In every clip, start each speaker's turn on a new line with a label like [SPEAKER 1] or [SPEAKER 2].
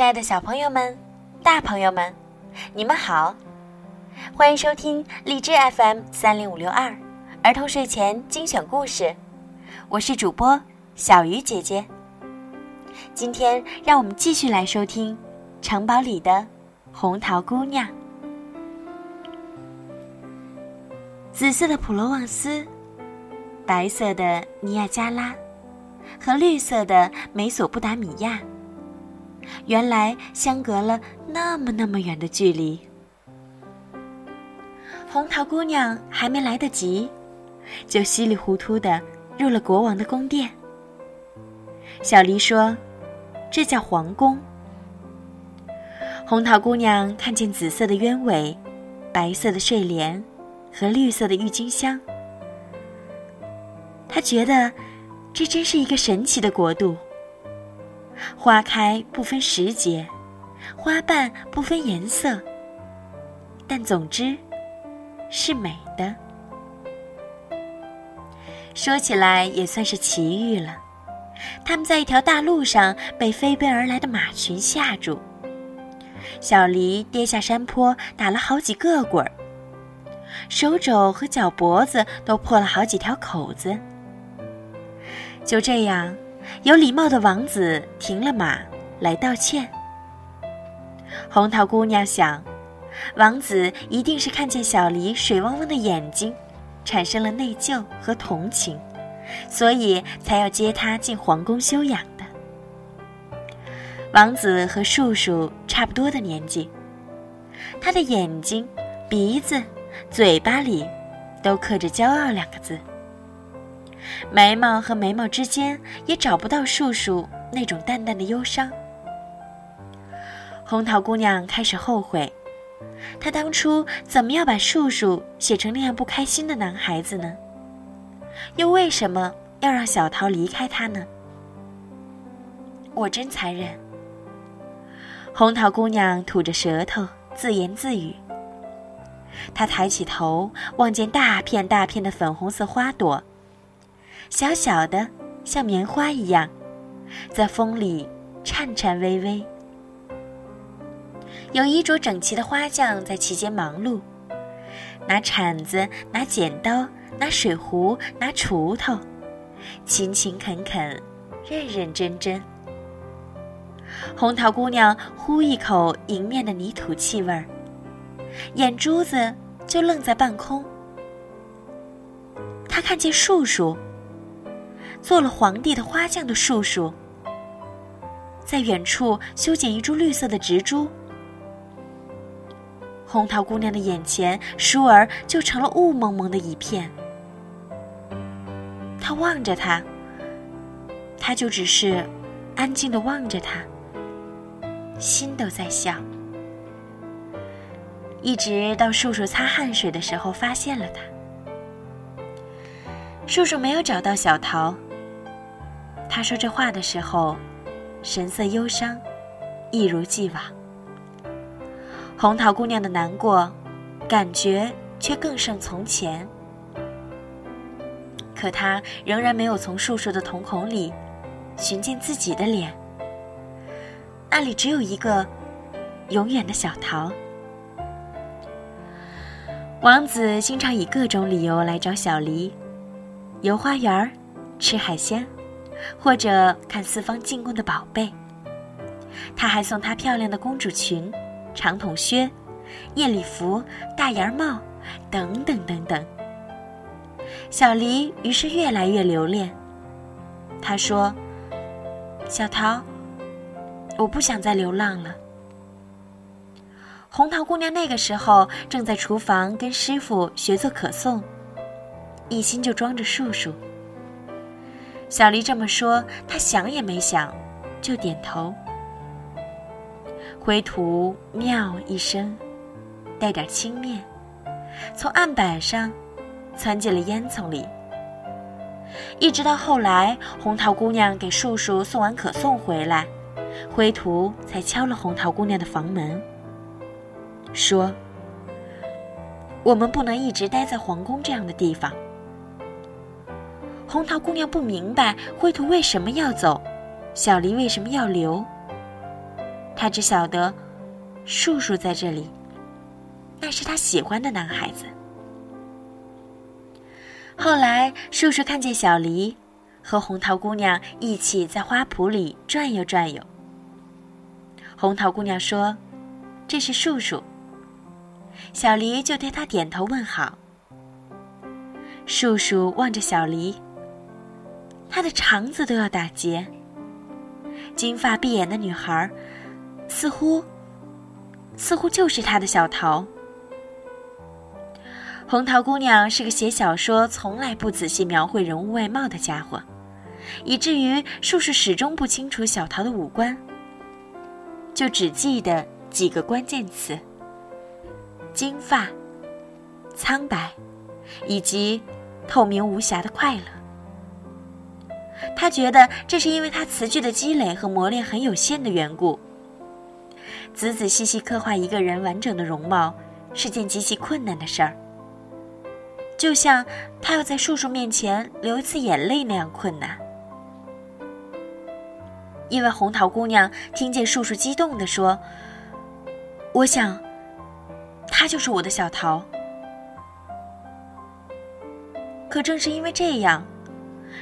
[SPEAKER 1] 亲爱的小朋友们、大朋友们，你们好！欢迎收听荔枝 FM 三零五六二儿童睡前精选故事，我是主播小鱼姐姐。今天让我们继续来收听《城堡里的红桃姑娘》。紫色的普罗旺斯，白色的尼亚加拉，和绿色的美索不达米亚。原来相隔了那么那么远的距离。红桃姑娘还没来得及，就稀里糊涂的入了国王的宫殿。小黎说：“这叫皇宫。”红桃姑娘看见紫色的鸢尾、白色的睡莲和绿色的郁金香，她觉得这真是一个神奇的国度。花开不分时节，花瓣不分颜色，但总之是美的。说起来也算是奇遇了。他们在一条大路上被飞奔而来的马群吓住，小黎跌下山坡，打了好几个滚儿，手肘和脚脖子都破了好几条口子。就这样。有礼貌的王子停了马，来道歉。红桃姑娘想，王子一定是看见小黎水汪汪的眼睛，产生了内疚和同情，所以才要接她进皇宫休养的。王子和树树差不多的年纪，他的眼睛、鼻子、嘴巴里，都刻着“骄傲”两个字。眉毛和眉毛之间也找不到树树那种淡淡的忧伤。红桃姑娘开始后悔，她当初怎么要把树树写成那样不开心的男孩子呢？又为什么要让小桃离开他呢？我真残忍。红桃姑娘吐着舌头自言自语。她抬起头，望见大片大片的粉红色花朵。小小的，像棉花一样，在风里颤颤巍巍。有衣着整齐的花匠在其间忙碌，拿铲子，拿剪刀，拿水壶，拿锄头，勤勤恳恳，认认真真。红桃姑娘呼一口迎面的泥土气味儿，眼珠子就愣在半空。她看见树树。做了皇帝的花匠的叔叔，在远处修剪一株绿色的植株。红桃姑娘的眼前，倏儿就成了雾蒙蒙的一片。她望着他，他就只是安静的望着他，心都在笑。一直到叔叔擦汗水的时候，发现了他。叔叔没有找到小桃。他说这话的时候，神色忧伤，一如既往。红桃姑娘的难过，感觉却更胜从前。可她仍然没有从树树的瞳孔里寻见自己的脸，那里只有一个永远的小桃。王子经常以各种理由来找小黎，游花园吃海鲜。或者看四方进贡的宝贝，他还送她漂亮的公主裙、长筒靴、夜礼服、大檐帽，等等等等。小黎于是越来越留恋。他说：“小桃，我不想再流浪了。”红桃姑娘那个时候正在厨房跟师傅学做可颂，一心就装着树树。小黎这么说，他想也没想，就点头。灰土喵一声，带点轻蔑，从案板上窜进了烟囱里。一直到后来，红桃姑娘给叔叔送完可颂回来，灰土才敲了红桃姑娘的房门，说：“我们不能一直待在皇宫这样的地方。”红桃姑娘不明白灰兔为什么要走，小黎为什么要留。她只晓得，树树在这里，那是她喜欢的男孩子。后来，树树看见小黎和红桃姑娘一起在花圃里转悠转悠。红桃姑娘说：“这是树树。”小黎就对他点头问好。树树望着小黎，他的肠子都要打结。金发碧眼的女孩，似乎，似乎就是他的小桃。红桃姑娘是个写小说从来不仔细描绘人物外貌的家伙，以至于树树始终不清楚小桃的五官，就只记得几个关键词：金发、苍白，以及透明无瑕的快乐。他觉得这是因为他词句的积累和磨练很有限的缘故。仔仔细细刻画一个人完整的容貌是件极其困难的事儿，就像他要在叔叔面前流一次眼泪那样困难。因为红桃姑娘听见叔叔激动地说：“我想，他就是我的小桃。”可正是因为这样。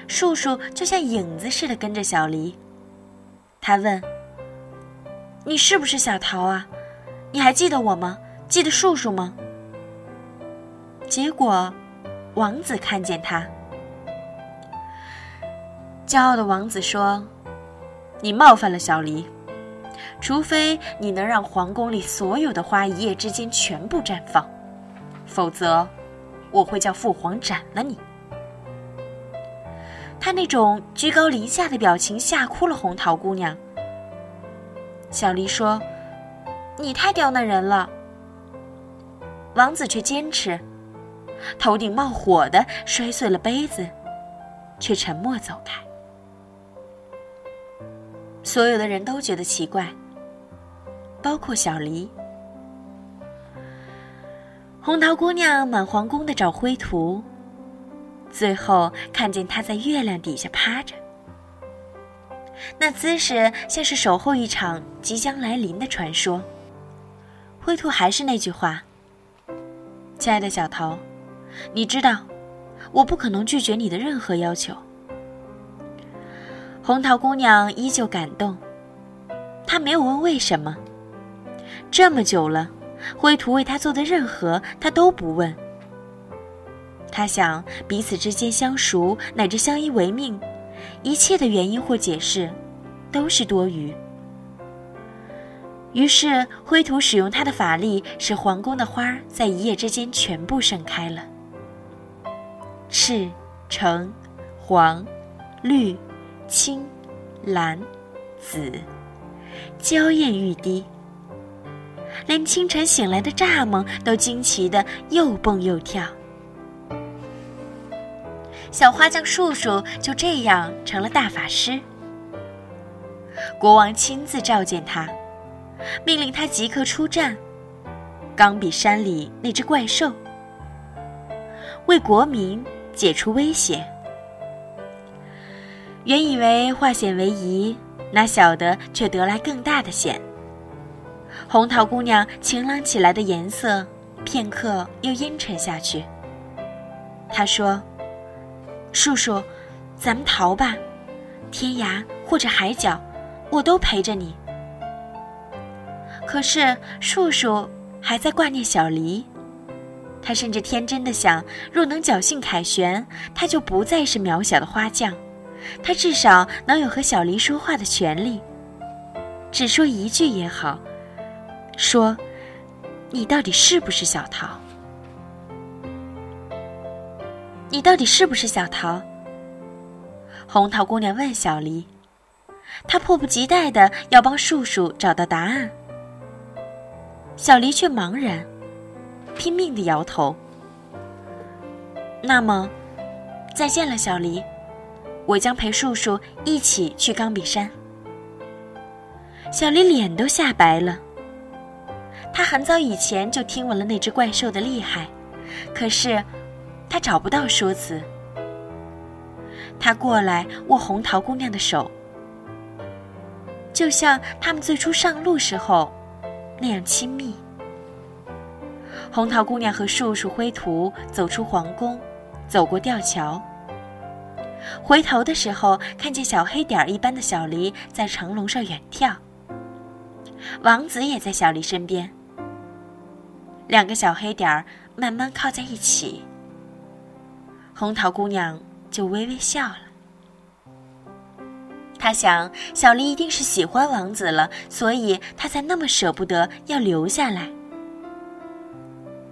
[SPEAKER 1] 树树就像影子似的跟着小黎。他问：“你是不是小桃啊？你还记得我吗？记得树树吗？”结果，王子看见他，骄傲的王子说：“你冒犯了小黎，除非你能让皇宫里所有的花一夜之间全部绽放，否则，我会叫父皇斩了你。”他那种居高临下的表情吓哭了红桃姑娘。小黎说：“你太刁难人了。”王子却坚持，头顶冒火的摔碎了杯子，却沉默走开。所有的人都觉得奇怪，包括小黎。红桃姑娘满皇宫的找灰图。最后看见他在月亮底下趴着，那姿势像是守候一场即将来临的传说。灰兔还是那句话：“亲爱的小桃，你知道，我不可能拒绝你的任何要求。”红桃姑娘依旧感动，她没有问为什么。这么久了，灰兔为她做的任何，她都不问。他想，彼此之间相熟乃至相依为命，一切的原因或解释，都是多余。于是，灰土使用他的法力，使皇宫的花在一夜之间全部盛开了。赤、橙、黄、绿、青、蓝、紫，娇艳欲滴，连清晨醒来的蚱蜢都惊奇的又蹦又跳。小花匠叔叔就这样成了大法师。国王亲自召见他，命令他即刻出战，冈比山里那只怪兽，为国民解除威胁。原以为化险为夷，哪晓得却得来更大的险。红桃姑娘晴朗起来的颜色，片刻又阴沉下去。她说。叔叔，咱们逃吧，天涯或者海角，我都陪着你。可是叔叔还在挂念小黎，他甚至天真的想，若能侥幸凯旋，他就不再是渺小的花匠，他至少能有和小黎说话的权利，只说一句也好，说，你到底是不是小桃？你到底是不是小桃？红桃姑娘问小黎，她迫不及待的要帮树树找到答案。小黎却茫然，拼命的摇头。那么，再见了，小黎，我将陪树树一起去冈比山。小黎脸都吓白了。他很早以前就听闻了那只怪兽的厉害，可是。他找不到说辞。他过来握红桃姑娘的手，就像他们最初上路时候那样亲密。红桃姑娘和树树灰图走出皇宫，走过吊桥。回头的时候，看见小黑点儿一般的小狸在城楼上远眺。王子也在小狸身边。两个小黑点儿慢慢靠在一起，红桃姑娘就微微笑了。她想，小狸一定是喜欢王子了，所以她才那么舍不得要留下来。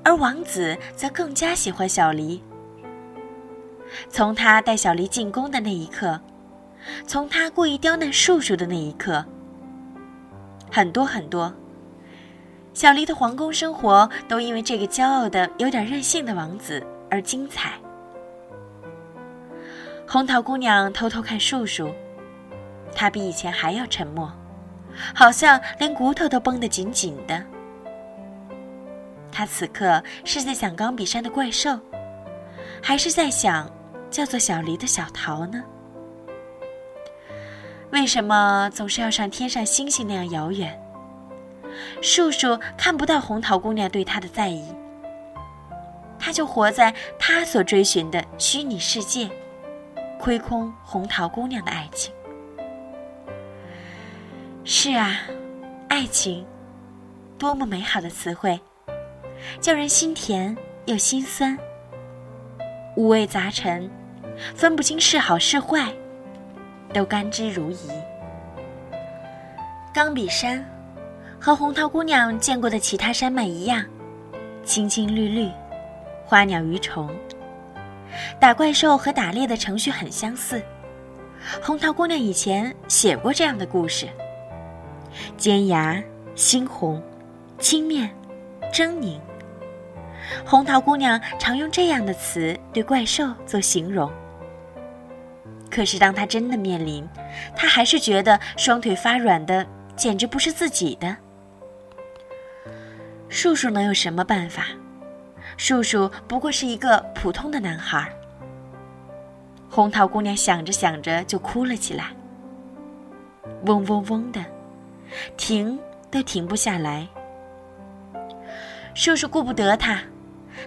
[SPEAKER 1] 而王子则更加喜欢小狸。从他带小狸进宫的那一刻，从他故意刁难叔叔的那一刻，很多很多。小狸的皇宫生活都因为这个骄傲的、有点任性的王子而精彩。红桃姑娘偷偷看树树，他比以前还要沉默，好像连骨头都绷得紧紧的。他此刻是在想钢笔山的怪兽，还是在想叫做小狸的小桃呢？为什么总是要像天上星星那样遥远？树树看不到红桃姑娘对他的在意，他就活在他所追寻的虚拟世界，亏空红桃姑娘的爱情。是啊，爱情，多么美好的词汇，叫人心甜又心酸，五味杂陈，分不清是好是坏，都甘之如饴。钢笔山。和红桃姑娘见过的其他山脉一样，青青绿绿，花鸟鱼虫。打怪兽和打猎的程序很相似。红桃姑娘以前写过这样的故事：尖牙、猩红、青面、狰狞。红桃姑娘常用这样的词对怪兽做形容。可是当她真的面临，她还是觉得双腿发软的，简直不是自己的。树树能有什么办法？叔叔不过是一个普通的男孩。红桃姑娘想着想着就哭了起来，嗡嗡嗡的，停都停不下来。叔叔顾不得她，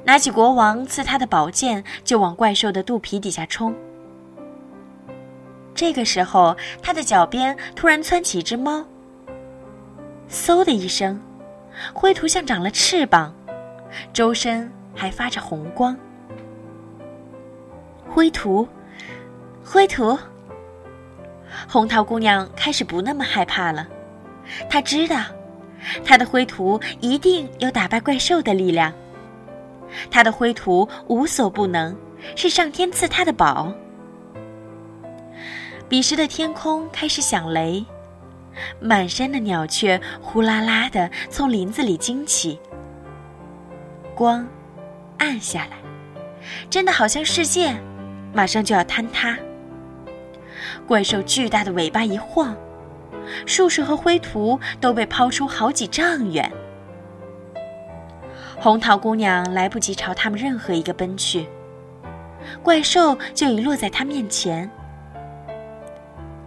[SPEAKER 1] 拿起国王赐他的宝剑就往怪兽的肚皮底下冲。这个时候，他的脚边突然窜起一只猫，嗖的一声。灰图像长了翅膀，周身还发着红光。灰图，灰图。红桃姑娘开始不那么害怕了，她知道，她的灰图一定有打败怪兽的力量。她的灰图无所不能，是上天赐她的宝。彼时的天空开始响雷。满山的鸟雀呼啦啦的从林子里惊起，光暗下来，真的好像世界马上就要坍塌。怪兽巨大的尾巴一晃，树树和灰图都被抛出好几丈远。红桃姑娘来不及朝他们任何一个奔去，怪兽就已落在她面前。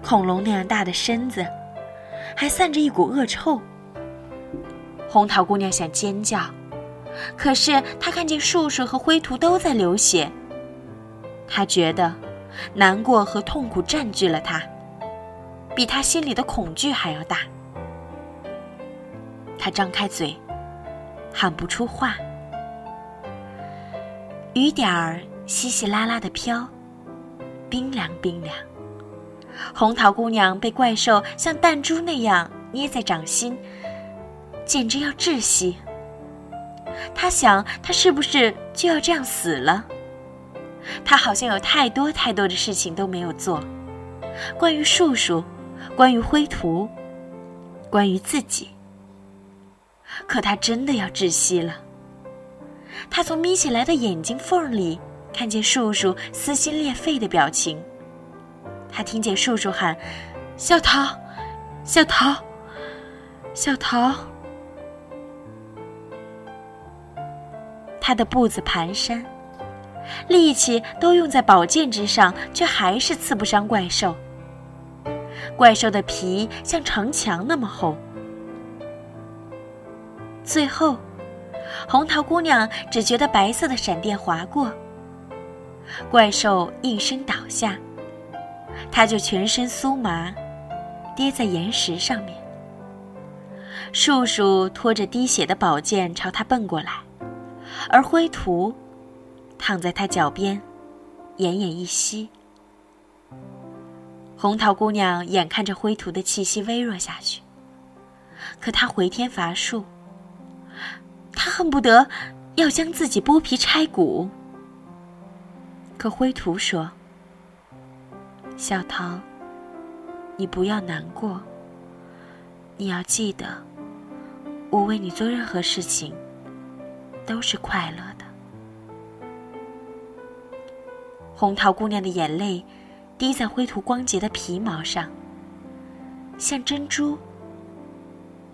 [SPEAKER 1] 恐龙那样大的身子。还散着一股恶臭。红桃姑娘想尖叫，可是他看见树树和灰兔都在流血。他觉得难过和痛苦占据了他，比他心里的恐惧还要大。他张开嘴，喊不出话。雨点儿稀稀拉拉的飘，冰凉冰凉。红桃姑娘被怪兽像弹珠那样捏在掌心，简直要窒息。他想，他是不是就要这样死了？他好像有太多太多的事情都没有做，关于树树，关于灰图，关于自己。可他真的要窒息了。他从眯起来的眼睛缝里看见树树撕心裂肺的表情。他听见树树喊：“小桃，小桃，小桃。”他的步子蹒跚，力气都用在宝剑之上，却还是刺不伤怪兽。怪兽的皮像城墙那么厚。最后，红桃姑娘只觉得白色的闪电划过，怪兽应声倒下，她就全身酥麻，跌在岩石上面。树树拖着滴血的宝剑朝他奔过来，而灰土躺在他脚边，奄奄一息。红桃姑娘眼看着灰土的气息微弱下去，可她回天乏术，她恨不得要将自己剥皮拆骨。可灰土说：“小桃，你不要难过，你要记得。”我为你做任何事情，都是快乐的。红桃姑娘的眼泪滴在灰土光洁的皮毛上，像珍珠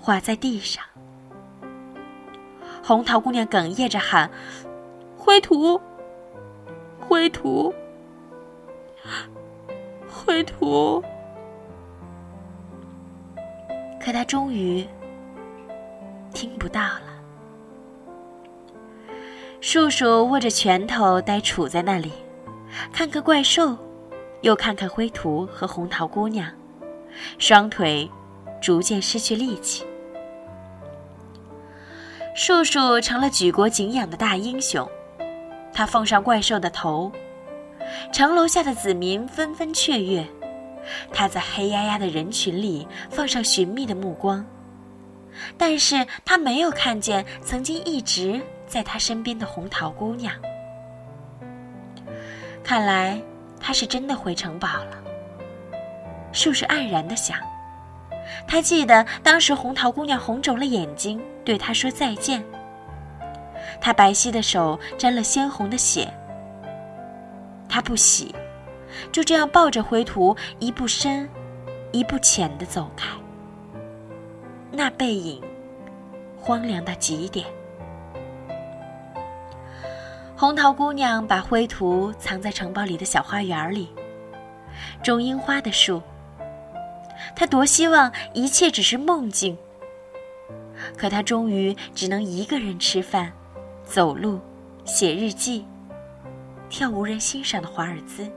[SPEAKER 1] 滑在地上。红桃姑娘哽咽着喊：“灰土，灰土，灰土！”可她终于。听不到了。树树握着拳头，呆杵在那里，看看怪兽，又看看灰图和红桃姑娘，双腿逐渐失去力气。树树成了举国敬仰的大英雄，他奉上怪兽的头，城楼下的子民纷纷雀跃，他在黑压压的人群里放上寻觅的目光。但是他没有看见曾经一直在他身边的红桃姑娘。看来他是真的回城堡了。树是黯然的想，他记得当时红桃姑娘红肿了眼睛对他说再见。他白皙的手沾了鲜红的血。他不喜，就这样抱着灰土一步深，一步浅的走开。那背影，荒凉到极点。红桃姑娘把灰土藏在城堡里的小花园里，种樱花的树。她多希望一切只是梦境，可她终于只能一个人吃饭、走路、写日记、跳无人欣赏的华尔兹。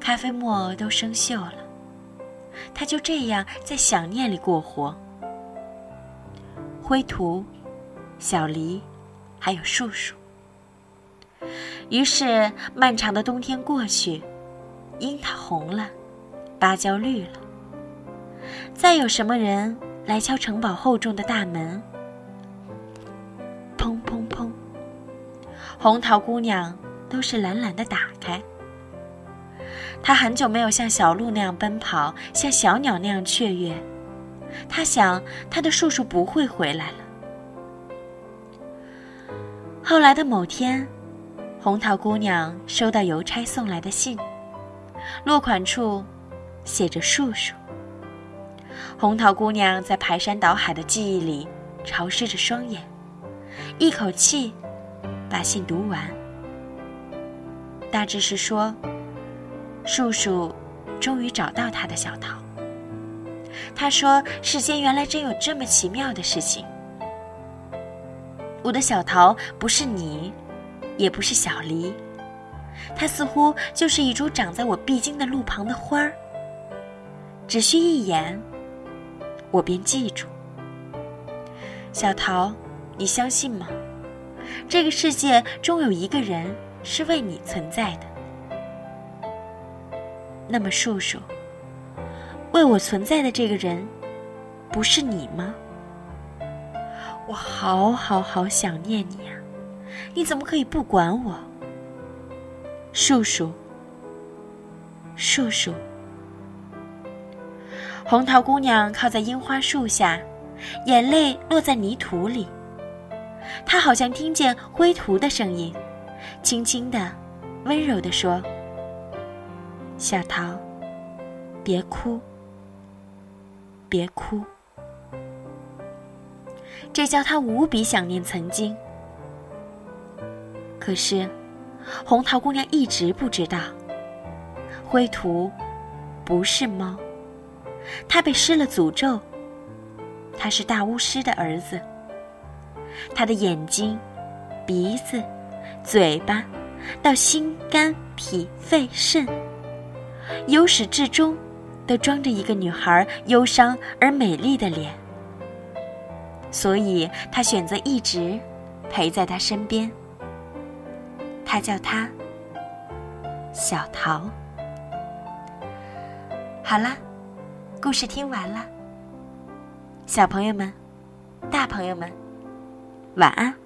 [SPEAKER 1] 咖啡沫都生锈了。她就这样在想念里过活。灰土、小梨，还有树树。于是，漫长的冬天过去，樱桃红了，芭蕉绿了。再有什么人来敲城堡厚重的大门？砰砰砰！红桃姑娘都是懒懒的打开。他很久没有像小鹿那样奔跑，像小鸟那样雀跃。他想，他的叔叔不会回来了。后来的某天，红桃姑娘收到邮差送来的信，落款处写着“树树”。红桃姑娘在排山倒海的记忆里潮湿着双眼，一口气把信读完。大致是说。树树终于找到他的小桃。他说：“世间原来真有这么奇妙的事情。我的小桃不是你，也不是小梨，它似乎就是一株长在我必经的路旁的花儿。只需一眼，我便记住。小桃，你相信吗？这个世界终有一个人是为你存在的。”那么，树树，为我存在的这个人，不是你吗？我好好好想念你呀！你怎么可以不管我？叔叔，叔叔。红桃姑娘靠在樱花树下，眼泪落在泥土里。她好像听见灰土的声音，轻轻的、温柔的说。小桃，别哭，别哭。这叫他无比想念曾经。可是，红桃姑娘一直不知道，灰土不是猫，他被施了诅咒。他是大巫师的儿子。他的眼睛、鼻子、嘴巴，到心肝脾肺肾，由始至终，都装着一个女孩忧伤而美丽的脸。所以他选择一直陪在他身边。他叫他小桃。好了，故事听完了。小朋友们，大朋友们，晚安。